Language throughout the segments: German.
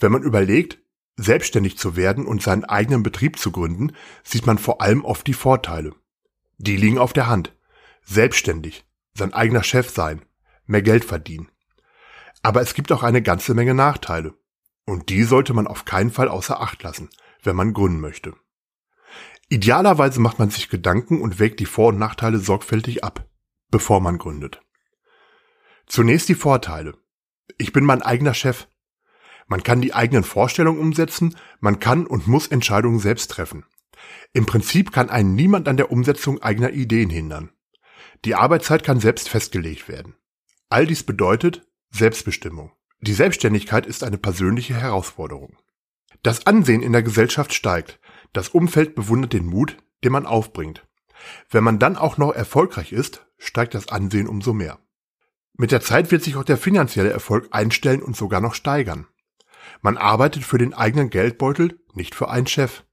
Wenn man überlegt, selbstständig zu werden und seinen eigenen Betrieb zu gründen, sieht man vor allem oft die Vorteile. Die liegen auf der Hand. Selbstständig, sein eigener Chef sein, mehr Geld verdienen. Aber es gibt auch eine ganze Menge Nachteile. Und die sollte man auf keinen Fall außer Acht lassen, wenn man gründen möchte. Idealerweise macht man sich Gedanken und wägt die Vor- und Nachteile sorgfältig ab, bevor man gründet. Zunächst die Vorteile. Ich bin mein eigener Chef. Man kann die eigenen Vorstellungen umsetzen, man kann und muss Entscheidungen selbst treffen. Im Prinzip kann einen niemand an der Umsetzung eigener Ideen hindern. Die Arbeitszeit kann selbst festgelegt werden. All dies bedeutet Selbstbestimmung. Die Selbstständigkeit ist eine persönliche Herausforderung. Das Ansehen in der Gesellschaft steigt, das Umfeld bewundert den Mut, den man aufbringt. Wenn man dann auch noch erfolgreich ist, steigt das Ansehen umso mehr. Mit der Zeit wird sich auch der finanzielle Erfolg einstellen und sogar noch steigern. Man arbeitet für den eigenen Geldbeutel, nicht für einen Chef.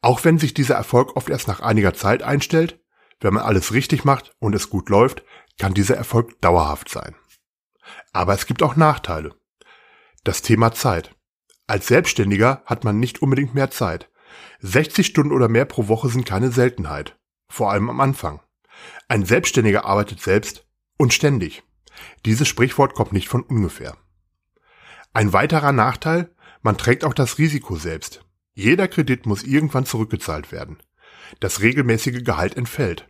Auch wenn sich dieser Erfolg oft erst nach einiger Zeit einstellt, wenn man alles richtig macht und es gut läuft, kann dieser Erfolg dauerhaft sein. Aber es gibt auch Nachteile. Das Thema Zeit. Als Selbstständiger hat man nicht unbedingt mehr Zeit. 60 Stunden oder mehr pro Woche sind keine Seltenheit. Vor allem am Anfang. Ein Selbstständiger arbeitet selbst und ständig. Dieses Sprichwort kommt nicht von ungefähr. Ein weiterer Nachteil, man trägt auch das Risiko selbst. Jeder Kredit muss irgendwann zurückgezahlt werden. Das regelmäßige Gehalt entfällt.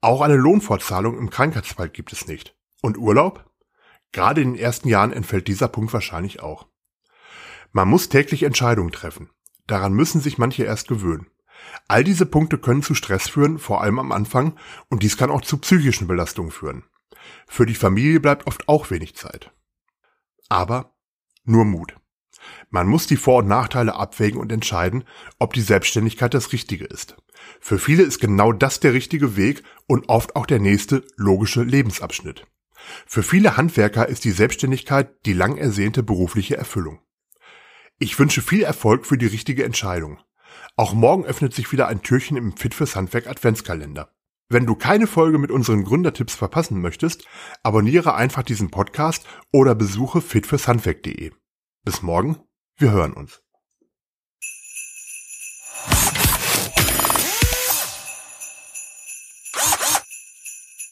Auch eine Lohnfortzahlung im Krankheitsfall gibt es nicht. Und Urlaub? Gerade in den ersten Jahren entfällt dieser Punkt wahrscheinlich auch. Man muss täglich Entscheidungen treffen. Daran müssen sich manche erst gewöhnen. All diese Punkte können zu Stress führen, vor allem am Anfang, und dies kann auch zu psychischen Belastungen führen. Für die Familie bleibt oft auch wenig Zeit. Aber nur Mut. Man muss die Vor- und Nachteile abwägen und entscheiden, ob die Selbstständigkeit das Richtige ist. Für viele ist genau das der richtige Weg und oft auch der nächste logische Lebensabschnitt. Für viele Handwerker ist die Selbstständigkeit die lang ersehnte berufliche Erfüllung. Ich wünsche viel Erfolg für die richtige Entscheidung. Auch morgen öffnet sich wieder ein Türchen im Fit fürs Handwerk Adventskalender. Wenn du keine Folge mit unseren Gründertipps verpassen möchtest, abonniere einfach diesen Podcast oder besuche fitfürshandwerk.de. Bis morgen, wir hören uns.